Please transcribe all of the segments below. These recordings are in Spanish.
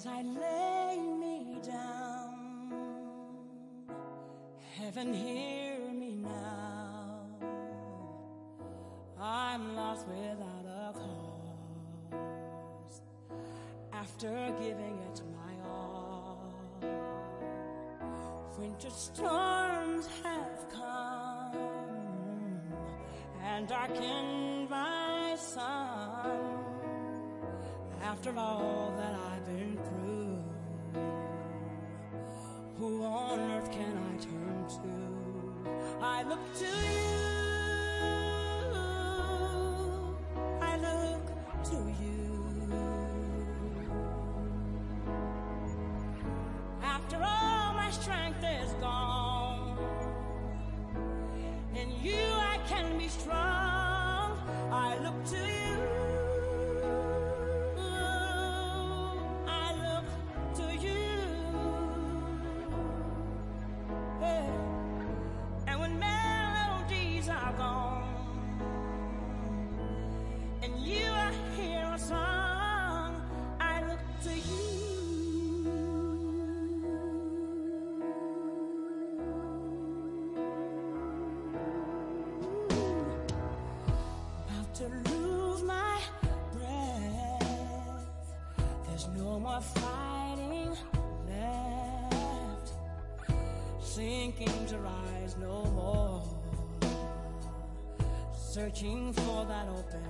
as I lay me down. Heaven, hear me now. I'm lost without a cause after giving it my all. Winter storms have come and darkened my sun after all that I've been to you. searching for that open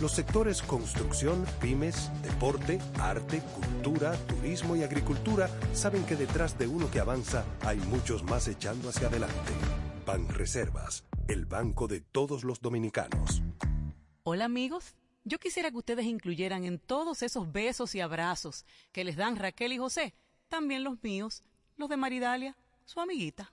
Los sectores construcción, pymes, deporte, arte, cultura, turismo y agricultura saben que detrás de uno que avanza hay muchos más echando hacia adelante. Banreservas, el banco de todos los dominicanos. Hola amigos, yo quisiera que ustedes incluyeran en todos esos besos y abrazos que les dan Raquel y José, también los míos, los de Maridalia, su amiguita.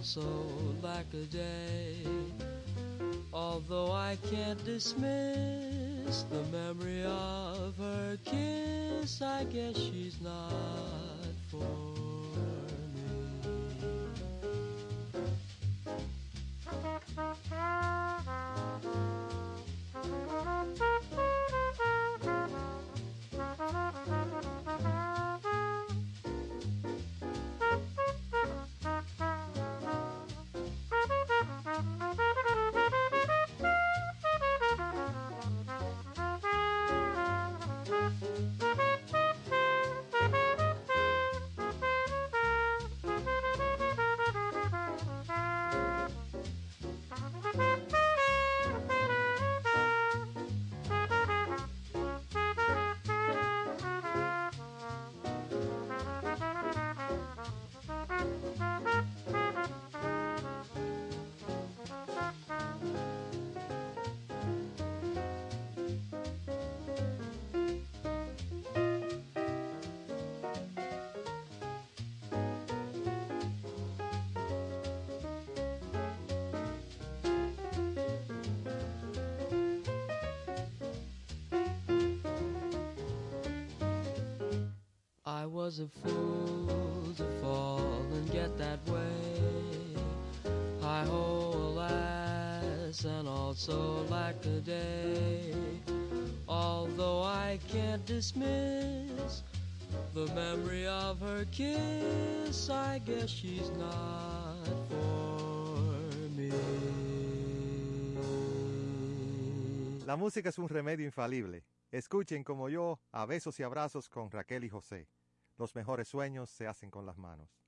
also lack a day. Although I can't dismiss the memory of her kiss, I guess she's not for me. I was a fool to fall and get that way. Hi ho, alas, and also lack a day. Although I can't dismiss the memory of her kiss, I guess she's not for me. La música es un remedio infalible. Escuchen como yo a besos y abrazos con Raquel y José. Los mejores sueños se hacen con las manos.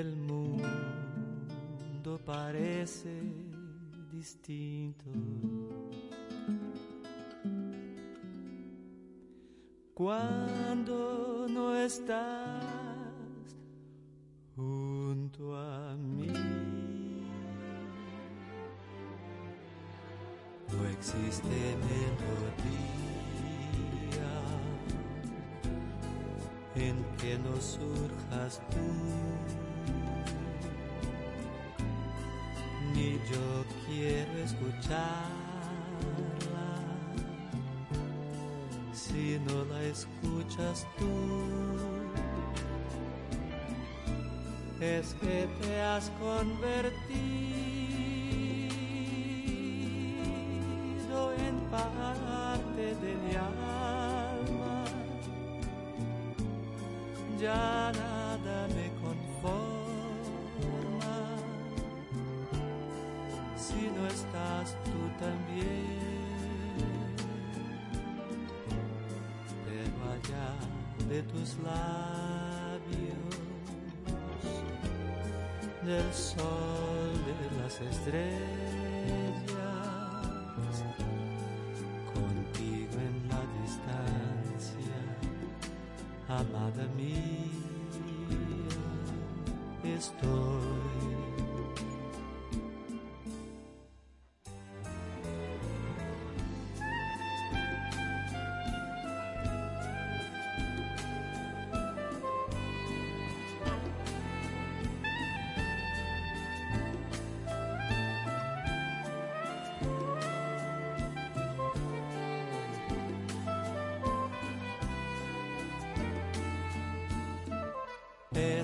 El mundo parece distinto. Cuando no estás junto a mí. No existe melodía en que no surjas tú, ni yo quiero escucharla si no la escuchas tú. es que te has convertido tú también. Pero allá de tus labios del sol de las estrellas,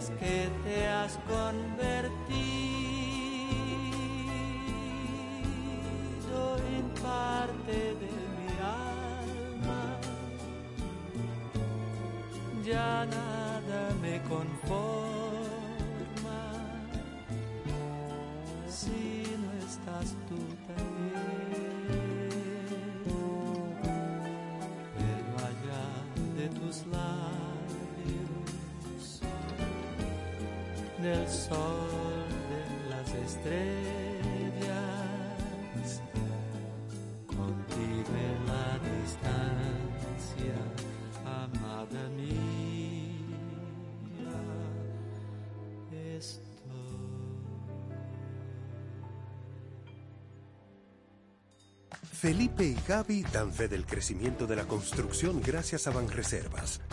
es que te has convertido del sol de las estrellas, contigo en la distancia, amada mía, estoy. Felipe y Gaby dan fe del crecimiento de la construcción gracias a Banreservas.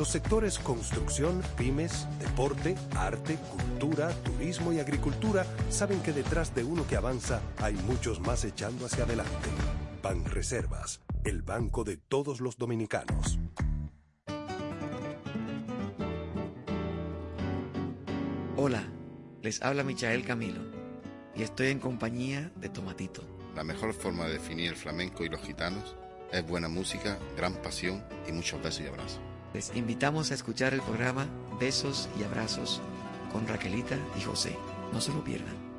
Los sectores construcción, pymes, deporte, arte, cultura, turismo y agricultura saben que detrás de uno que avanza hay muchos más echando hacia adelante. Banreservas, el banco de todos los dominicanos. Hola, les habla Michael Camilo y estoy en compañía de Tomatito. La mejor forma de definir el flamenco y los gitanos es buena música, gran pasión y muchos besos y abrazos. Les invitamos a escuchar el programa Besos y Abrazos con Raquelita y José. No se lo pierdan.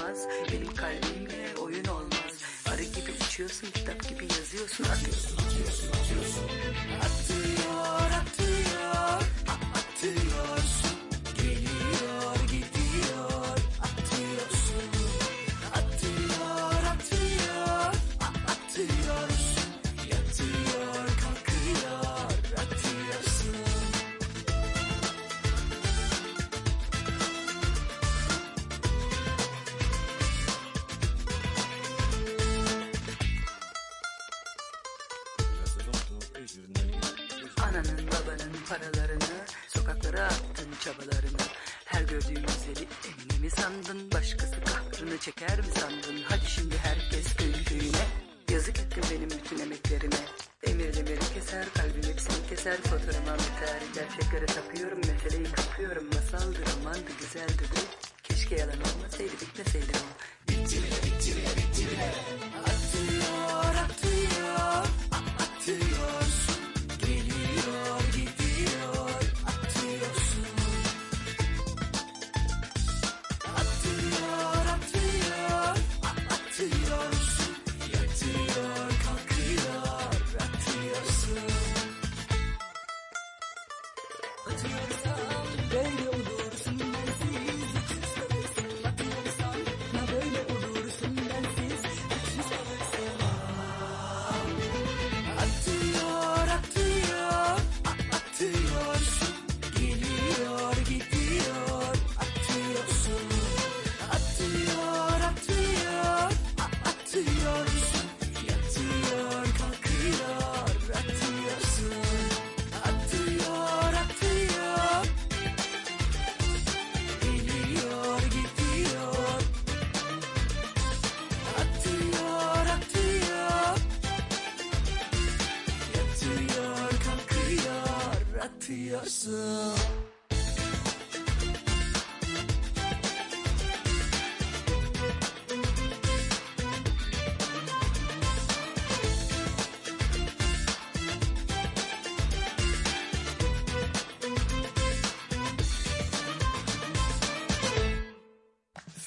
Olmaz. Benim kalbimle oyun olmaz. Arı gibi uçuyorsun kitap gibi yazıyorsun. Atıyorsun atıyorsun atıyorsun. Atıyor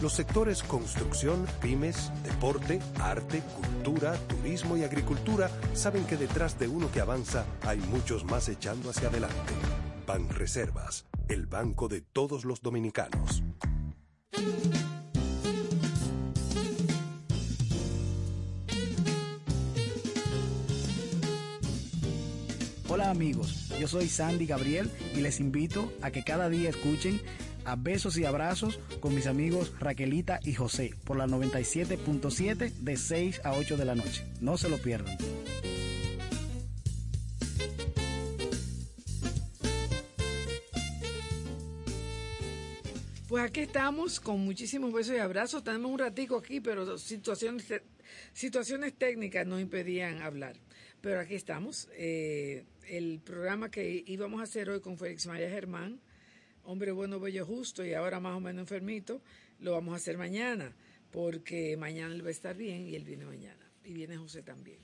Los sectores construcción, pymes, deporte, arte, cultura, turismo y agricultura saben que detrás de uno que avanza hay muchos más echando hacia adelante. Banreservas, el banco de todos los dominicanos. Hola amigos, yo soy Sandy Gabriel y les invito a que cada día escuchen a Besos y Abrazos con mis amigos Raquelita y José por la 97.7 de 6 a 8 de la noche. No se lo pierdan. Pues aquí estamos con muchísimos besos y abrazos. Tenemos un ratico aquí, pero situaciones, situaciones técnicas nos impedían hablar. Pero aquí estamos. Eh, el programa que íbamos a hacer hoy con Félix María Germán, hombre bueno, bello, justo y ahora más o menos enfermito, lo vamos a hacer mañana, porque mañana él va a estar bien y él viene mañana. Y viene José también.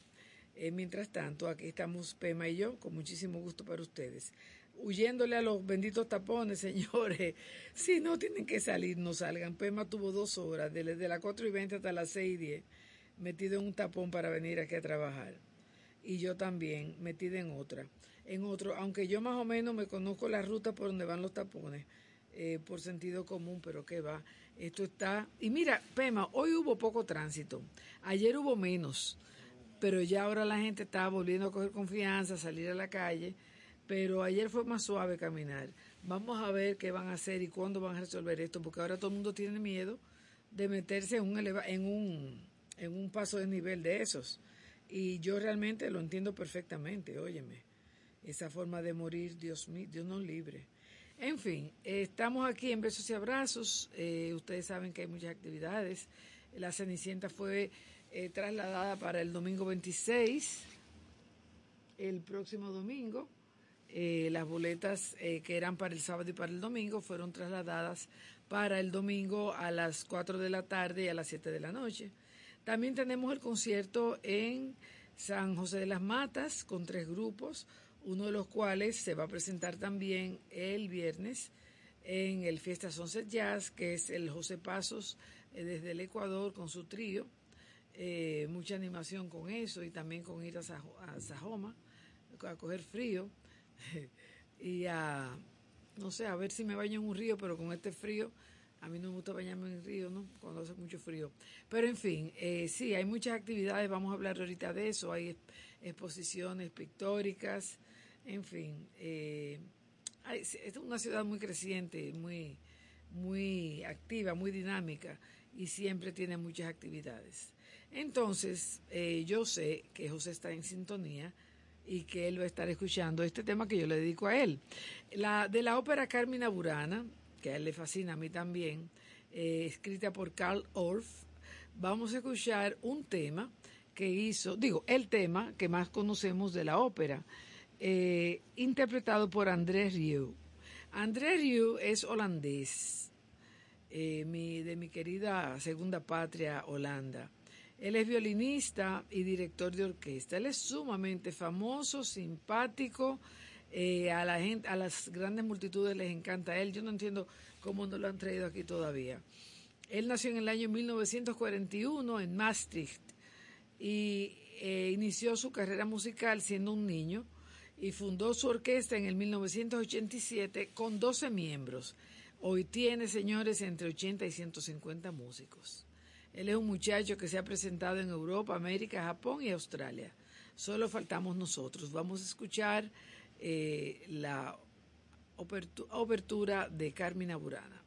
Eh, mientras tanto, aquí estamos Pema y yo, con muchísimo gusto para ustedes. Huyéndole a los benditos tapones, señores. Si no tienen que salir, no salgan. Pema tuvo dos horas, desde las 4 y 20 hasta las 6 y 10, metido en un tapón para venir aquí a trabajar. Y yo también, metida en otra. En otro, aunque yo más o menos me conozco la ruta por donde van los tapones, eh, por sentido común, pero qué va. Esto está. Y mira, Pema, hoy hubo poco tránsito. Ayer hubo menos pero ya ahora la gente está volviendo a coger confianza, a salir a la calle, pero ayer fue más suave caminar. Vamos a ver qué van a hacer y cuándo van a resolver esto, porque ahora todo el mundo tiene miedo de meterse en un, en un, en un paso de nivel de esos. Y yo realmente lo entiendo perfectamente, óyeme. Esa forma de morir, Dios mío, Dios nos libre. En fin, estamos aquí en Besos y Abrazos. eh, ustedes saben que hay muchas actividades. La Cenicienta fue eh, trasladada para el domingo 26, el próximo domingo. Eh, las boletas que eran para el sábado y para el domingo fueron trasladadas para el domingo a las 4 de la tarde y a las 7 de la noche. También tenemos el concierto en San José de las Matas con tres grupos, uno de los cuales se va a presentar también el viernes en el Fiesta Sunset Jazz, que es el José Pasos eh, desde el Ecuador con su trío. Eh, mucha animación con eso y también con ir a, Sajo- a Sajoma a coger frío y a, no sé, a ver si me baño en un río, pero con este frío, a mí no me gusta bañarme en el río, ¿no? Cuando hace mucho frío. Pero en fin, eh, sí, hay muchas actividades, vamos a hablar ahorita de eso, hay exp- exposiciones pictóricas, en fin. eh, es una ciudad muy creciente, muy, muy activa, muy dinámica y siempre tiene muchas actividades. Entonces, eh, yo sé que José está en sintonía y que él va a estar escuchando este tema que yo le dedico a él. La, de la ópera Carmina Burana, que a él le fascina, a mí también, eh, escrita por Karl Orff, vamos a escuchar un tema que hizo, digo, el tema que más conocemos de la ópera, eh, interpretado por André Rieu. André Rieu es holandés, eh, de mi querida segunda patria, Holanda. Él es violinista y director de orquesta. Él es sumamente famoso, simpático. eh, a la gente, a las grandes multitudes les encanta él. Yo no entiendo cómo no lo han traído aquí todavía. Él nació en el año 1941 en Maastricht y inició su carrera musical siendo un niño y fundó su orquesta en el 1987 con 12 miembros. Hoy tiene, señores, entre 80 y 150 músicos. Él es un muchacho que se ha presentado en Europa, América, Japón y Australia. Solo faltamos nosotros. Vamos a escuchar eh, la obertura de Carmina Burana.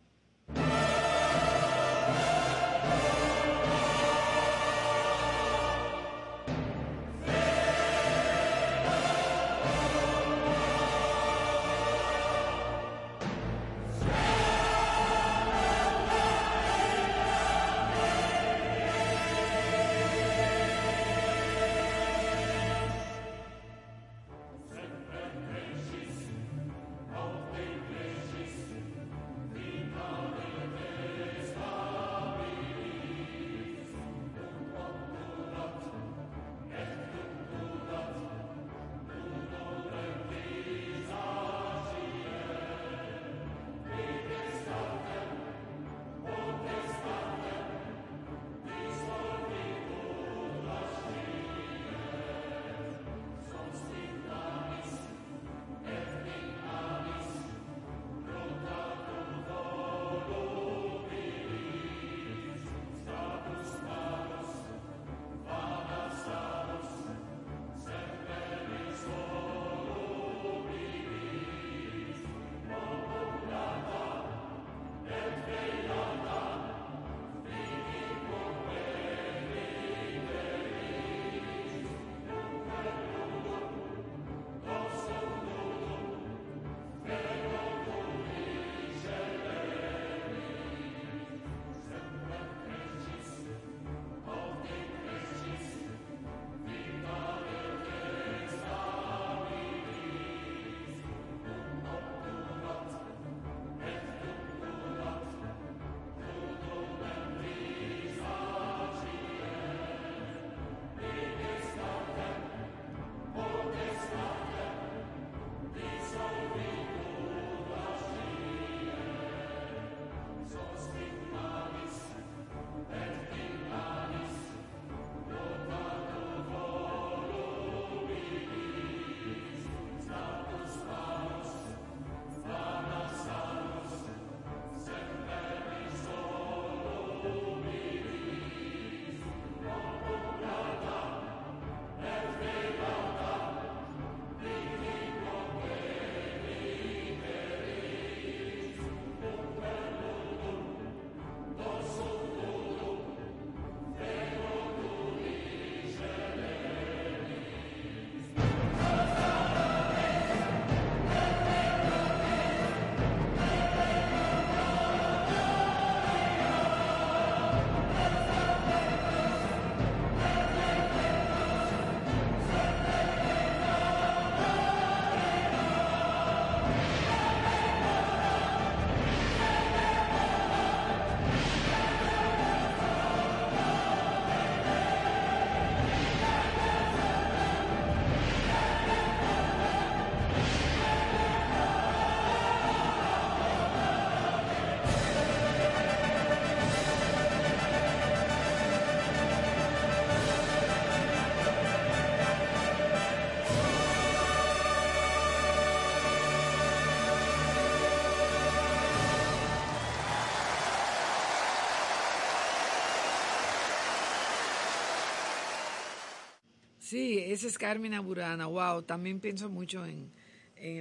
Sí, esa es Carmina Burana. Wow, también pienso mucho en,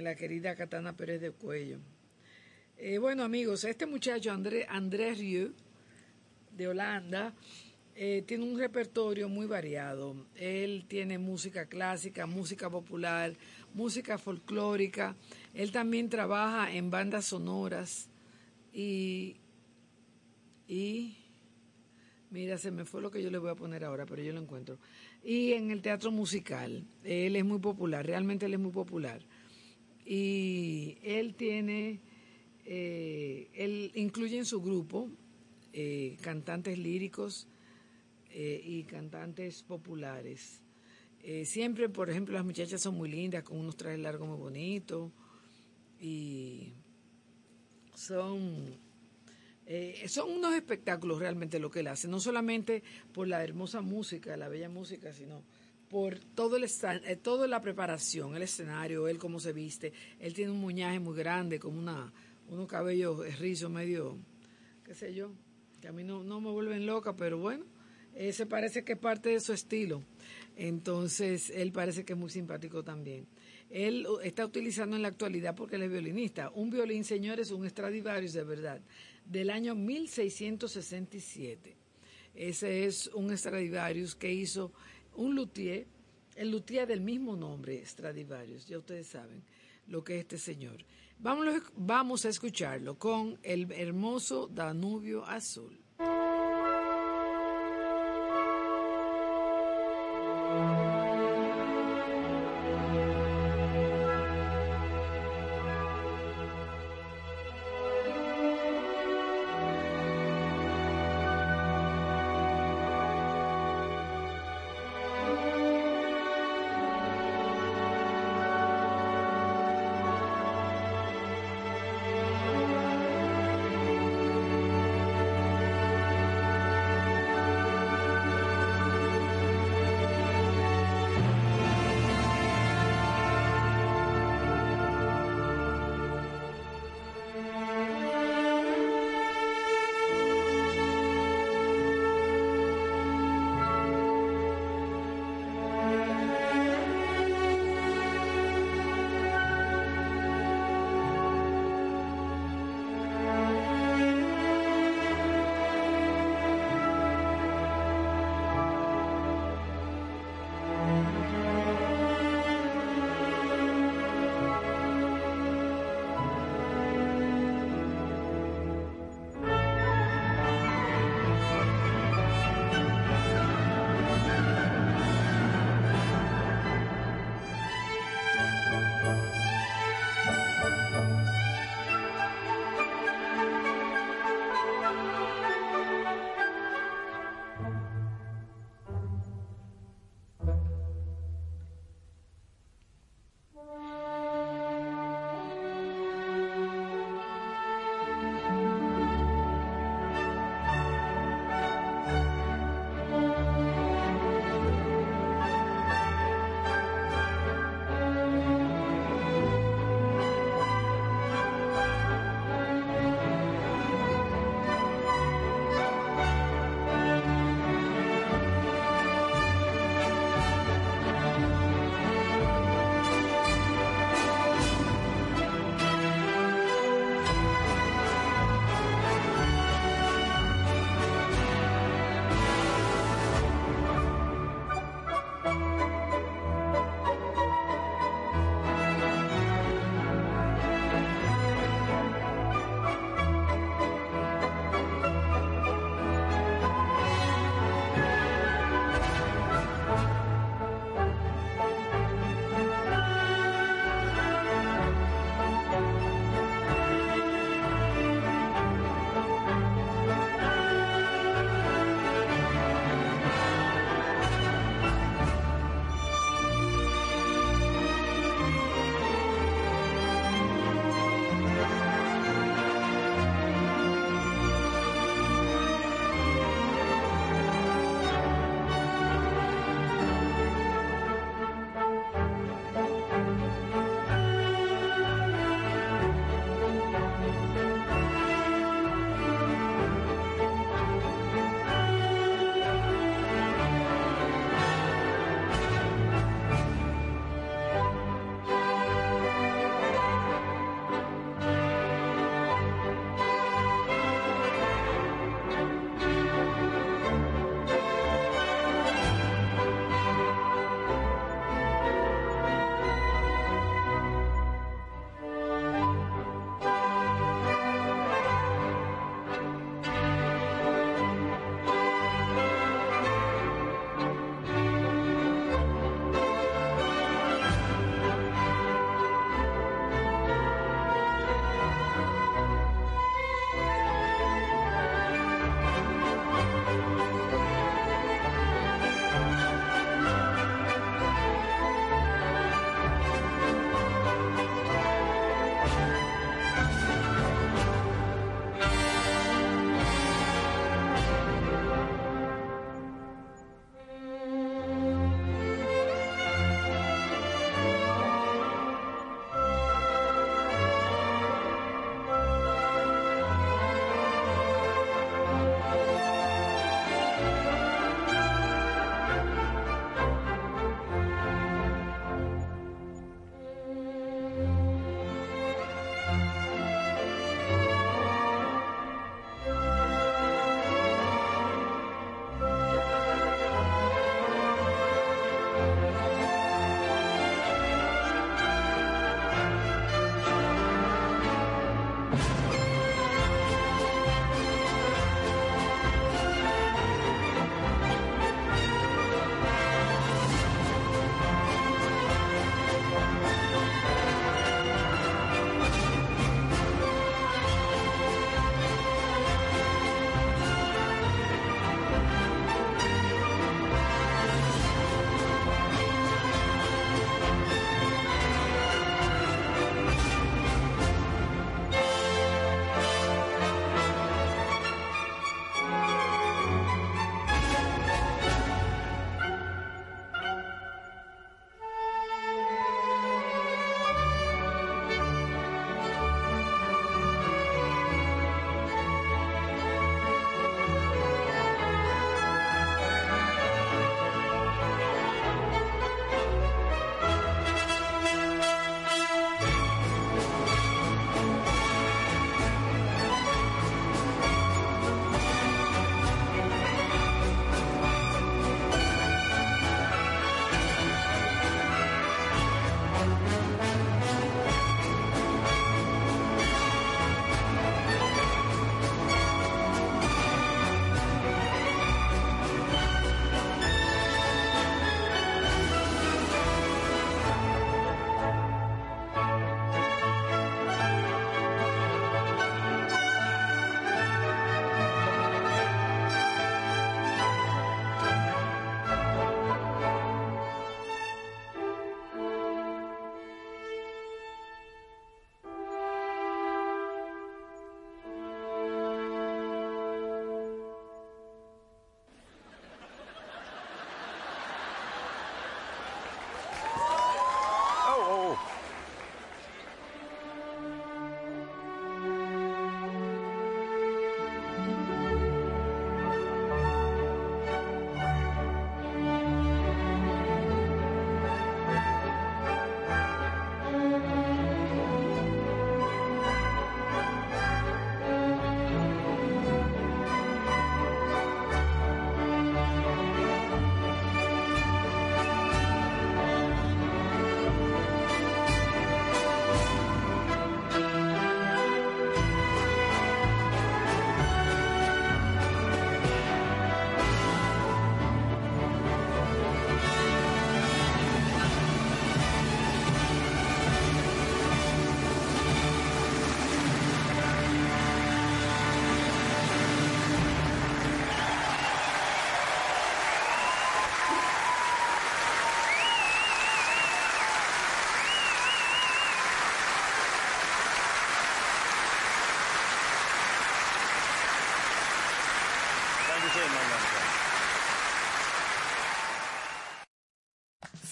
la querida Catana Pérez de Cuello. Eh, bueno, amigos, este muchacho André, Andrés Rieu, de Holanda, eh, tiene un repertorio muy variado. Él tiene música clásica, música popular, música folclórica. Él también trabaja en bandas sonoras y, y mira, se me fue lo que yo le voy a poner ahora, pero yo lo encuentro. Y en el teatro musical, él es muy popular, realmente él es muy popular. Y él tiene, eh, él incluye en su grupo eh, cantantes líricos eh, y cantantes populares. Eh, siempre, por ejemplo, las muchachas son muy lindas, con unos trajes largos muy bonitos. Y son, eh, son unos espectáculos realmente lo que él hace. No solamente por la hermosa música, la bella música, sino por todo el eh, toda la preparación, el escenario, él cómo se viste. Él tiene un muñaje muy grande, como una, unos cabellos rizos medio, qué sé yo, que a mí no, no me vuelven loca, pero bueno, ese parece que es parte de su estilo. Entonces, él parece que es muy simpático también. Él está utilizando en la actualidad, porque él es violinista, un violín, señores, un Stradivarius de verdad, del año 1667. Ese es un Stradivarius que hizo un luthier, el luthier del mismo nombre, Stradivarius, ya ustedes saben lo que es este señor. Vamos, vamos a escucharlo con el hermoso Danubio Azul.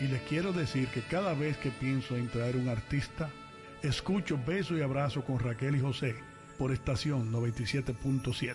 y les quiero decir que cada vez que pienso en traer un artista, escucho Beso y Abrazo con Raquel y José por estación 97.7.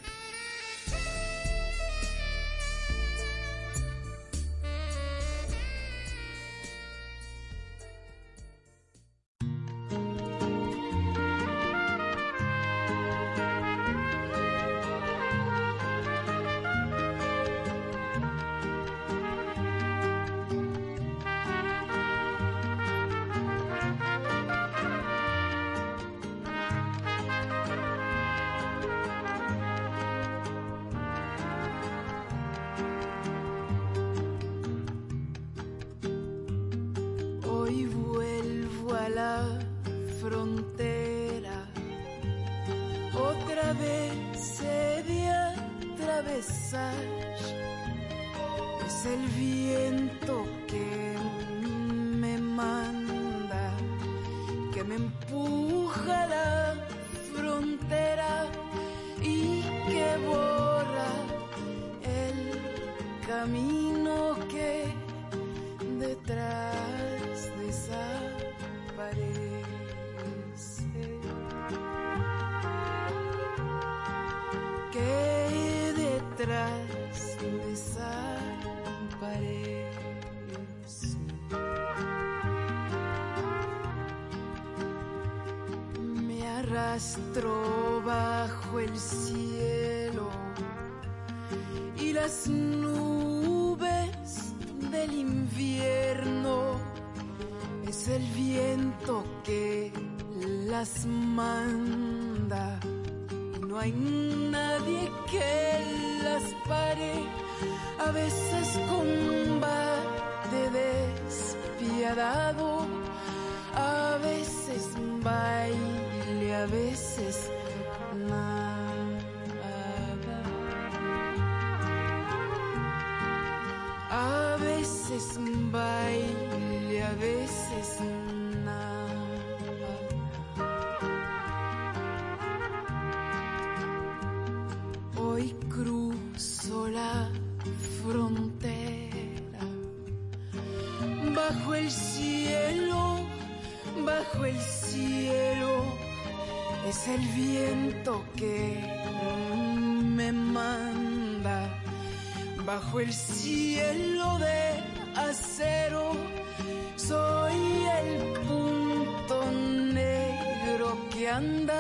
bajo el cielo de acero. Soy el punto negro que anda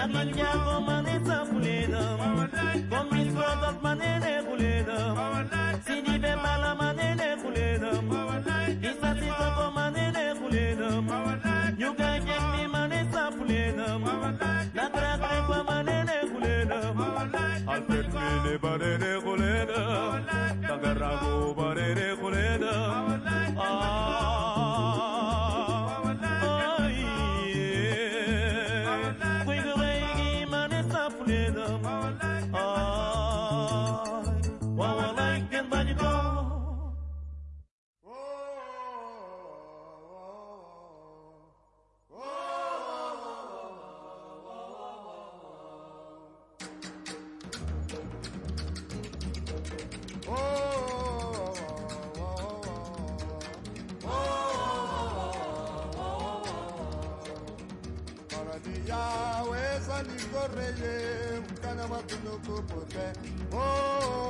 llaman Yago Mané. nani koreye mkana matuno kupote oh. oh, oh.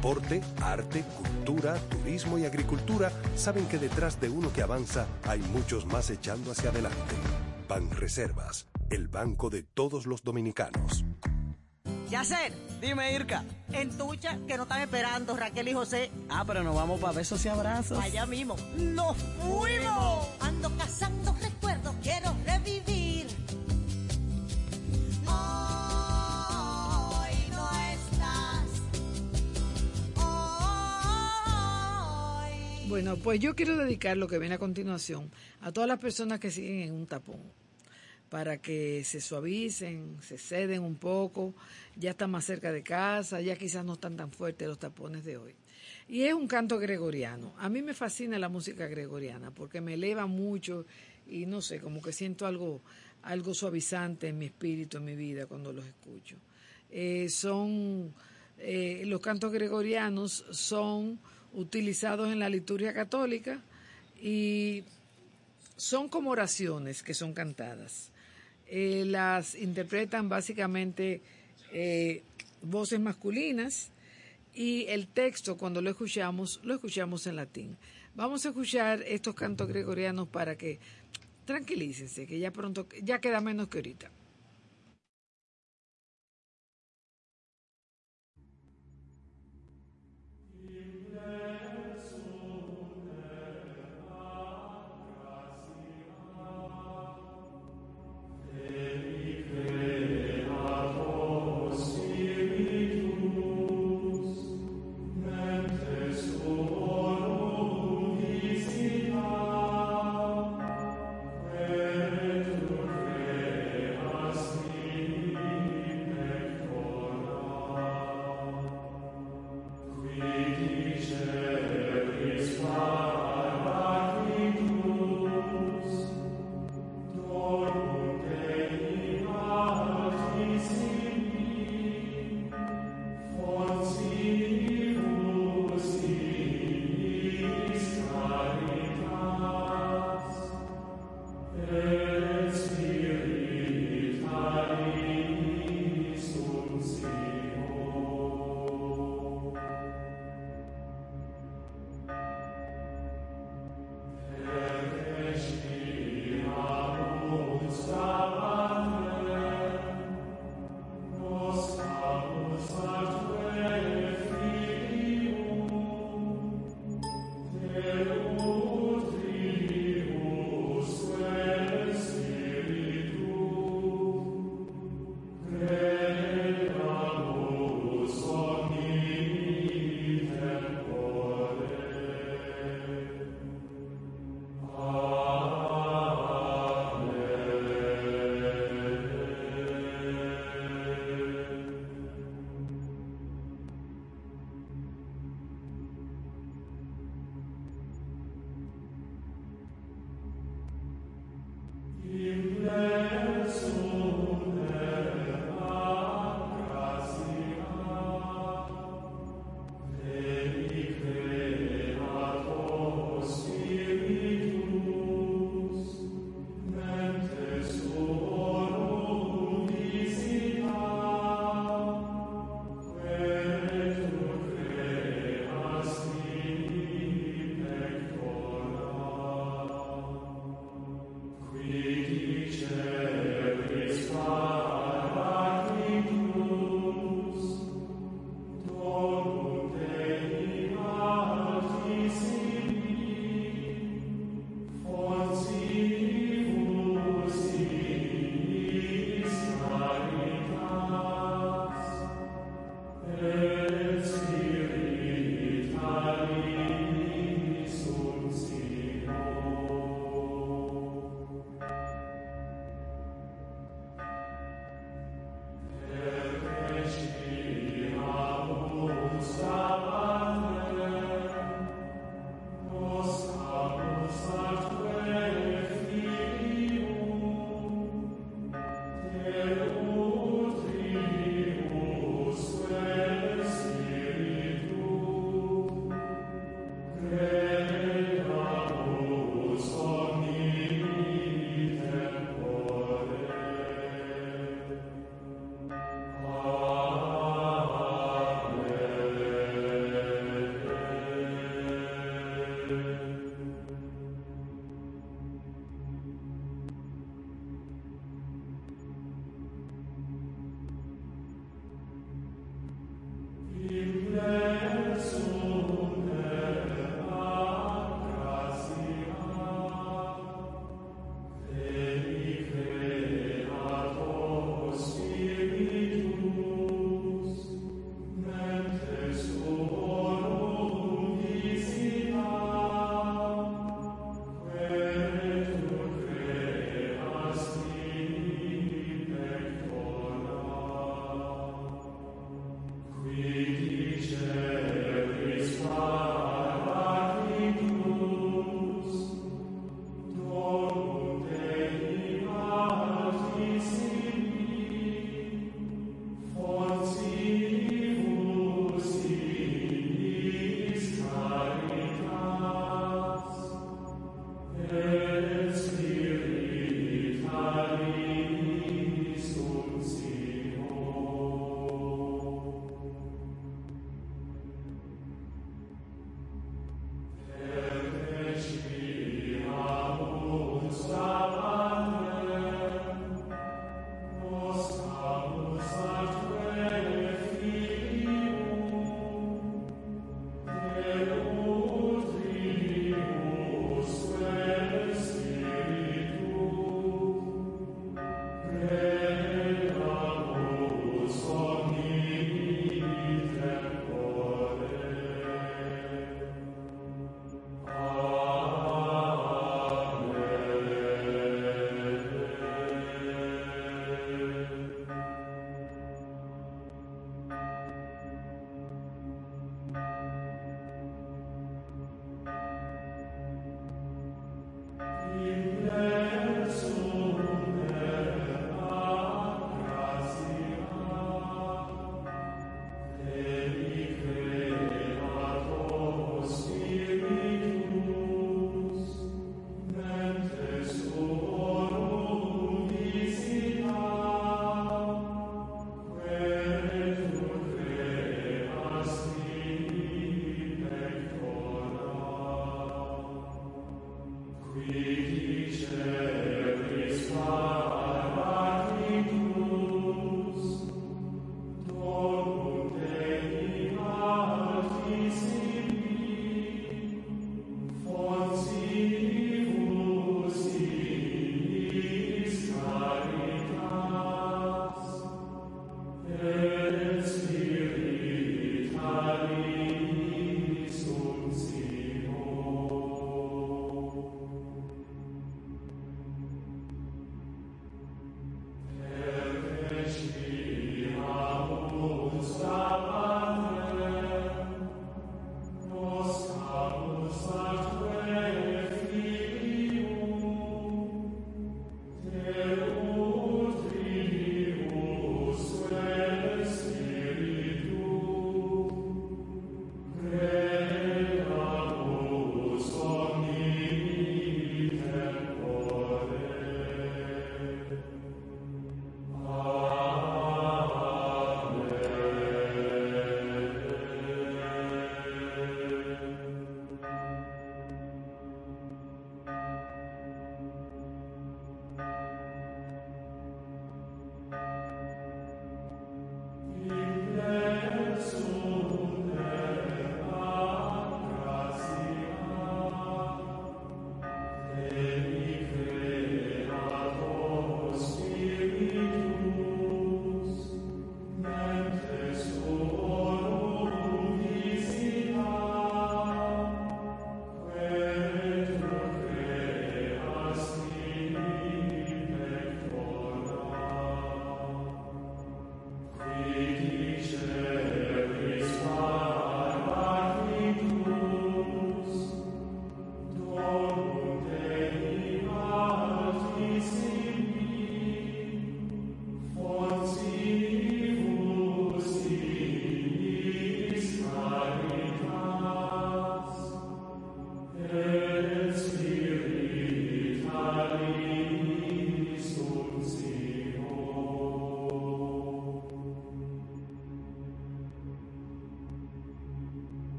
deporte, arte, cultura, turismo y agricultura saben que detrás de uno que avanza hay muchos más echando hacia adelante. Banreservas, el banco de todos los dominicanos. Yacer, dime Irka. En tucha, que no están esperando Raquel y José. Ah, pero nos vamos para besos y abrazos. Allá mismo. ¡Nos fuimos! Pues yo quiero dedicar lo que viene a continuación a todas las personas que siguen en un tapón, para que se suavicen, se ceden un poco, ya están más cerca de casa, ya quizás no están tan fuertes los tapones de hoy. Y es un canto gregoriano. A mí me fascina la música gregoriana porque me eleva mucho y no sé, como que siento algo, algo suavizante en mi espíritu, en mi vida cuando los escucho. Eh, son eh, los cantos gregorianos son utilizados en la liturgia católica y son como oraciones que son cantadas. Eh, las interpretan básicamente eh, voces masculinas y el texto cuando lo escuchamos lo escuchamos en latín. Vamos a escuchar estos cantos gregorianos para que tranquilícense, que ya pronto, ya queda menos que ahorita.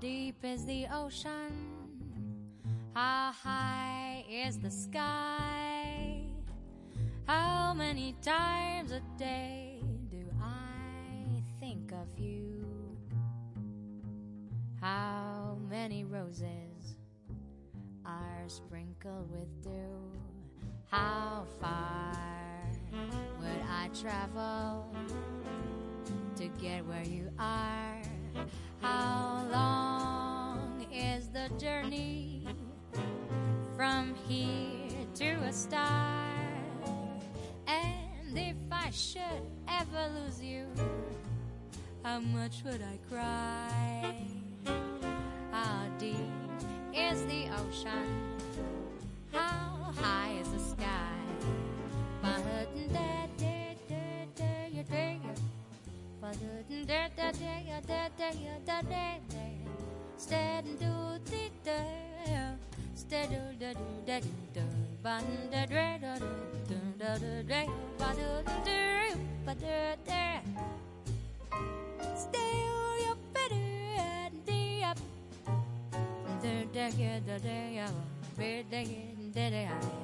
Deep is the ocean? How high is the sky? How many times a day do I think of you? How many roses are sprinkled with dew? How far would I travel to get where you are? How long journey from here to a star. And if I should ever lose you, how much would I cry? How deep is the ocean? How high is the sky? My hurt and da da da da da da da da da da da da da da Steady do the da, steady do do da do do, ban da dre da do do da do dre, ba do do dre, ba do dre. Stay all your better and the up, da da da da da, be da da da da.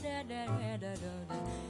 da da da da da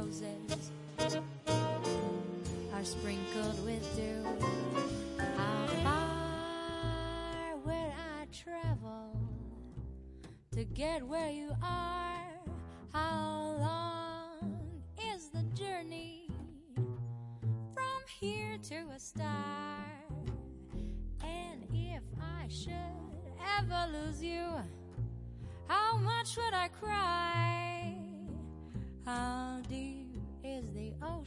roses are sprinkled with dew? How far will I travel to get where you are? How long is the journey from here to a star? And if I should ever lose you, how much would I cry? How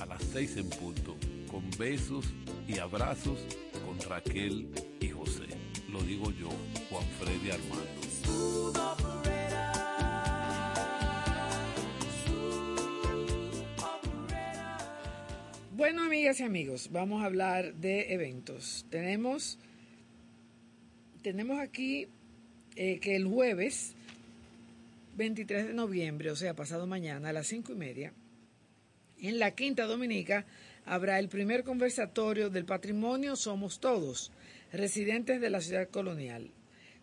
a las seis en punto, con besos y abrazos con Raquel y José. Lo digo yo, Juan Freddy Armando. Bueno, amigas y amigos, vamos a hablar de eventos. Tenemos, tenemos aquí eh, que el jueves 23 de noviembre, o sea, pasado mañana a las cinco y media, en la Quinta Dominica habrá el primer conversatorio del patrimonio Somos Todos, residentes de la ciudad colonial,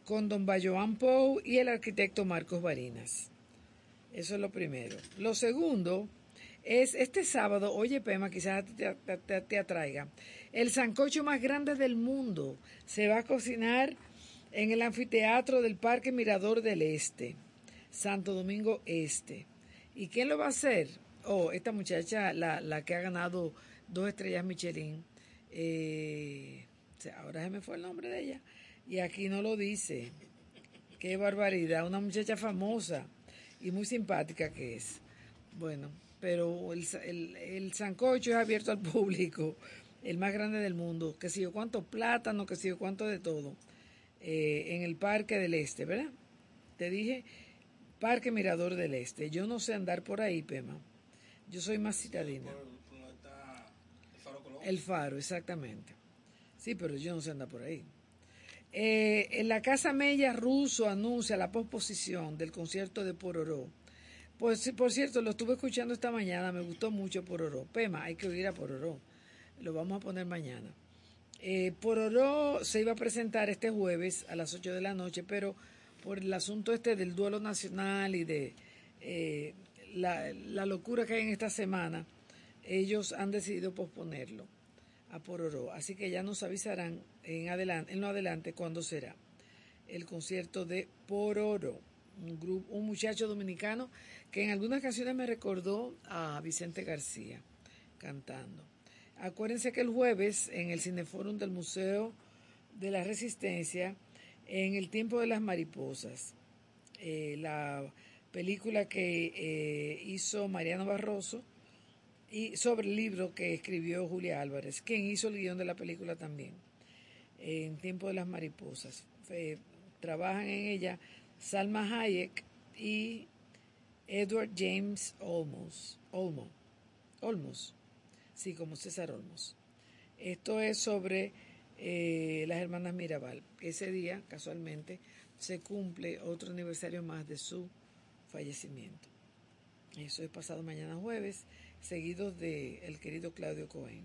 con don Bayoán Pou y el arquitecto Marcos Barinas. Eso es lo primero. Lo segundo es este sábado, oye Pema, quizás te- te atraiga, el sancocho más grande del mundo se va a cocinar en el anfiteatro del Parque Mirador del Este, Santo Domingo Este. ¿Y quién lo va a hacer? Oh, esta muchacha, la, la que ha ganado dos estrellas Michelin. eh, ahora se me fue el nombre de ella. Y aquí no lo dice. Qué barbaridad. Una muchacha famosa y muy simpática que es. Bueno, pero el, el, el sancocho es abierto al público, el más grande del mundo. Que sé yo cuánto plátano, que sé yo cuánto de todo. eh, en el Parque del Este, ¿verdad? Te dije, Parque Mirador del Este. Yo no sé andar por ahí, Pema. Yo soy más citadina. El faro, exactamente. Sí, pero yo no sé andar por ahí. Eh, en la Casa Mella Russo anuncia la posposición del concierto de Pororó. Pues, por cierto, lo estuve escuchando esta mañana, me gustó mucho Pororó. Pema, hay que oír a Pororó. Lo vamos a poner mañana. Eh, Pororó se iba a presentar este jueves a las 8 de la noche, pero por el asunto este del duelo nacional y de eh, la, locura que hay en esta semana, ellos han decidido posponerlo a Pororó. Así que ya nos avisarán en, adelante, en lo adelante cuándo será el concierto de Pororó. un, grupo, un muchacho dominicano que en algunas canciones me recordó a Vicente García cantando. Acuérdense que el jueves en el Cineforum del Museo de la Resistencia, en el tiempo de las mariposas, eh, la película que eh, hizo Mariano Barroso y sobre el libro que escribió Julia Álvarez, quien hizo el guion de la película también, en tiempo de las mariposas. Trabajan en ella Salma Hayek y Edward James Olmos. Olmo. Olmos. Sí, como César Olmos. Esto es sobre eh, las hermanas Mirabal. Ese día, casualmente, se cumple otro aniversario más de su fallecimiento. Eso es pasado mañana jueves, seguido de el querido Claudio Cohen.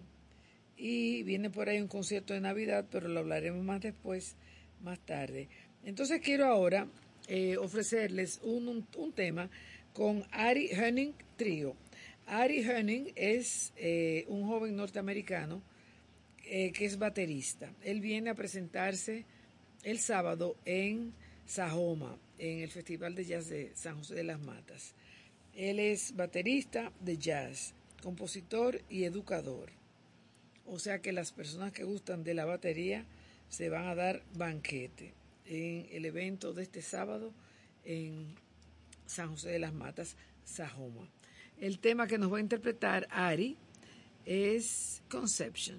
Y viene por ahí un concierto de Navidad, pero lo hablaremos más después, más tarde. Entonces quiero ahora eh, ofrecerles un, tema con Ari Henning Trio. Ari Henning es eh, un joven norteamericano eh, que es baterista. Él viene a presentarse el sábado en Sajoma, en el Festival de Jazz de San José de las Matas. Él es baterista de jazz, compositor y educador. O sea que las personas que gustan de la batería se van a dar banquete en el evento de este sábado en San José de las Matas, Sajoma. El tema que nos va a interpretar Ari es Conception.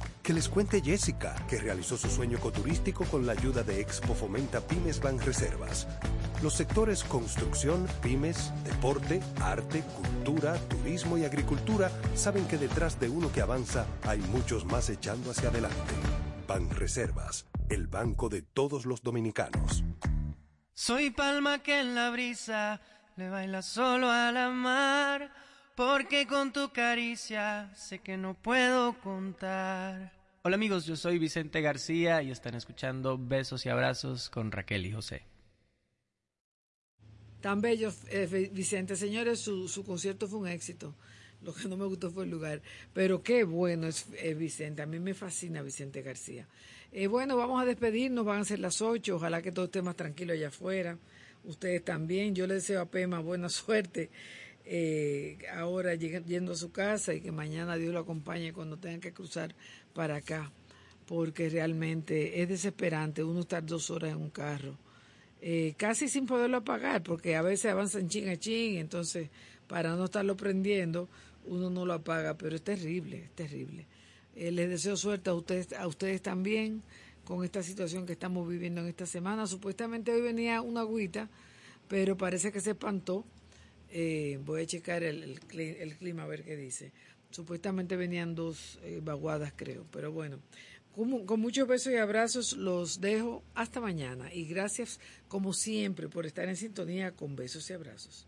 Que les cuente Jessica, que realizó su sueño ecoturístico con la ayuda de Expo Fomenta Pymes Ban Reservas. Los sectores construcción, pymes, deporte, arte, cultura, turismo y agricultura saben que detrás de uno que avanza hay muchos más echando hacia adelante. Ban Reservas, el banco de todos los dominicanos. Soy palma que en la brisa le baila solo a la mar porque con tu caricia sé que no puedo contar. Hola amigos, yo soy Vicente García y están escuchando Besos y Abrazos con Raquel y José. Tan bello, eh, Vicente. Señores, su, su concierto fue un éxito. Lo que no me gustó fue el lugar. Pero qué bueno es eh, Vicente. A mí me fascina Vicente García. Eh, bueno, vamos a despedirnos. Van a ser las ocho. Ojalá que todo esté más tranquilo allá afuera. Ustedes también. Yo le deseo a Pema buena suerte. Eh, ahora yendo a su casa y que mañana Dios lo acompañe cuando tengan que cruzar para acá. Porque realmente es desesperante uno estar dos horas en un carro eh, casi sin poderlo apagar, porque a veces avanzan chin a chin, entonces para no estarlo prendiendo, uno no lo apaga, pero es terrible, es terrible. Eh, les deseo suerte a ustedes, a ustedes también con esta situación que estamos viviendo en esta semana. Supuestamente hoy venía una agüita, pero parece que se espantó. Eh, voy a checar el, el cli- el clima a ver qué dice. Supuestamente venían dos eh, vaguadas, creo, pero bueno. Con muchos besos y abrazos los dejo hasta mañana y gracias como siempre por estar en sintonía con besos y abrazos.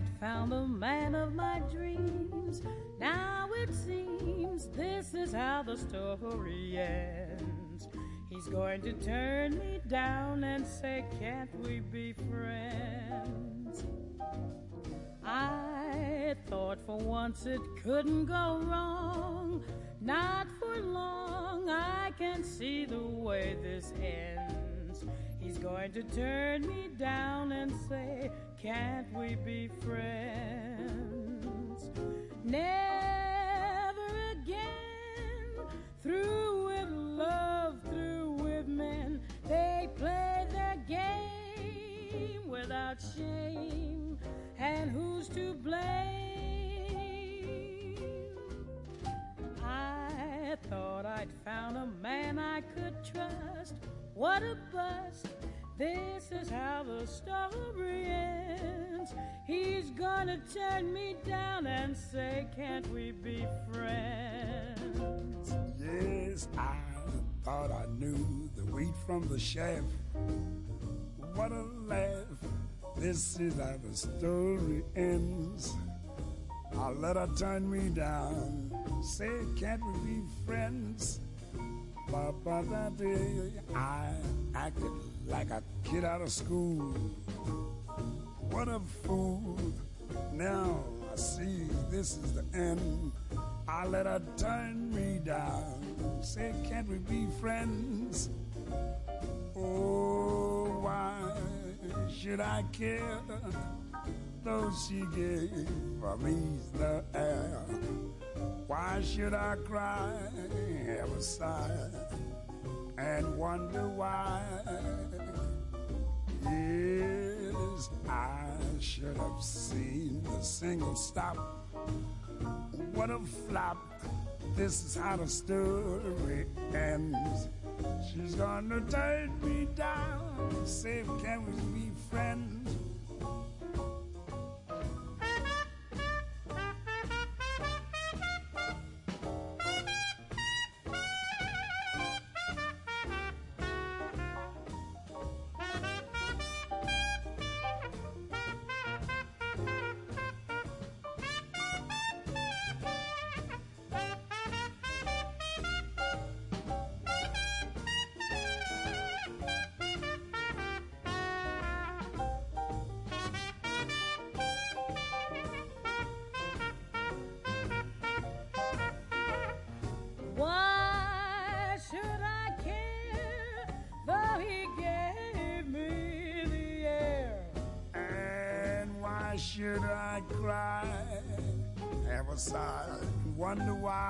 I'd found the man of my dreams. Now it seems this is how the story ends. He's going to turn me down and say, Can't we be friends? I thought for once it couldn't go wrong. Not for long, I can see the way this ends. Going to turn me down and say, Can't we be friends? Never again. Through with love, through with men. They play their game without shame. And who's to blame? I thought I'd found a man I could trust. What a bust. This is how the story ends. He's gonna turn me down and say, Can't we be friends? Yes, I thought I knew the wheat from the chaff. What a laugh. This is how the story ends. I let her turn me down. Say, can't we be friends? I acted like a kid out of school. What a fool. Now I see this is the end. I let her turn me down. Say, can't we be friends? Oh, why should I care? Though she gave me the air. Why should I cry, have a sigh, and wonder why? Yes, I should have seen the single stop. What a flop. This is how the story ends. She's gonna turn me down. Say, can we be friends? Wonder why?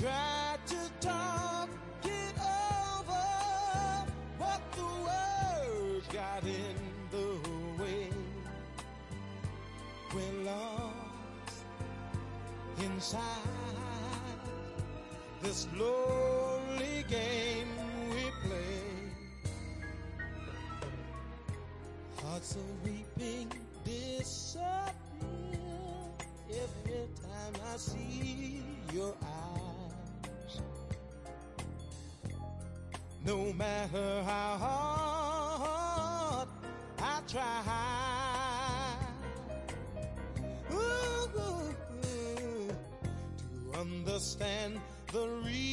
Tried to talk it over, but the words got in the way. We're lost inside this lonely game we play. Hearts are No matter how hard I try. Ooh, ooh, ooh, to understand the reasons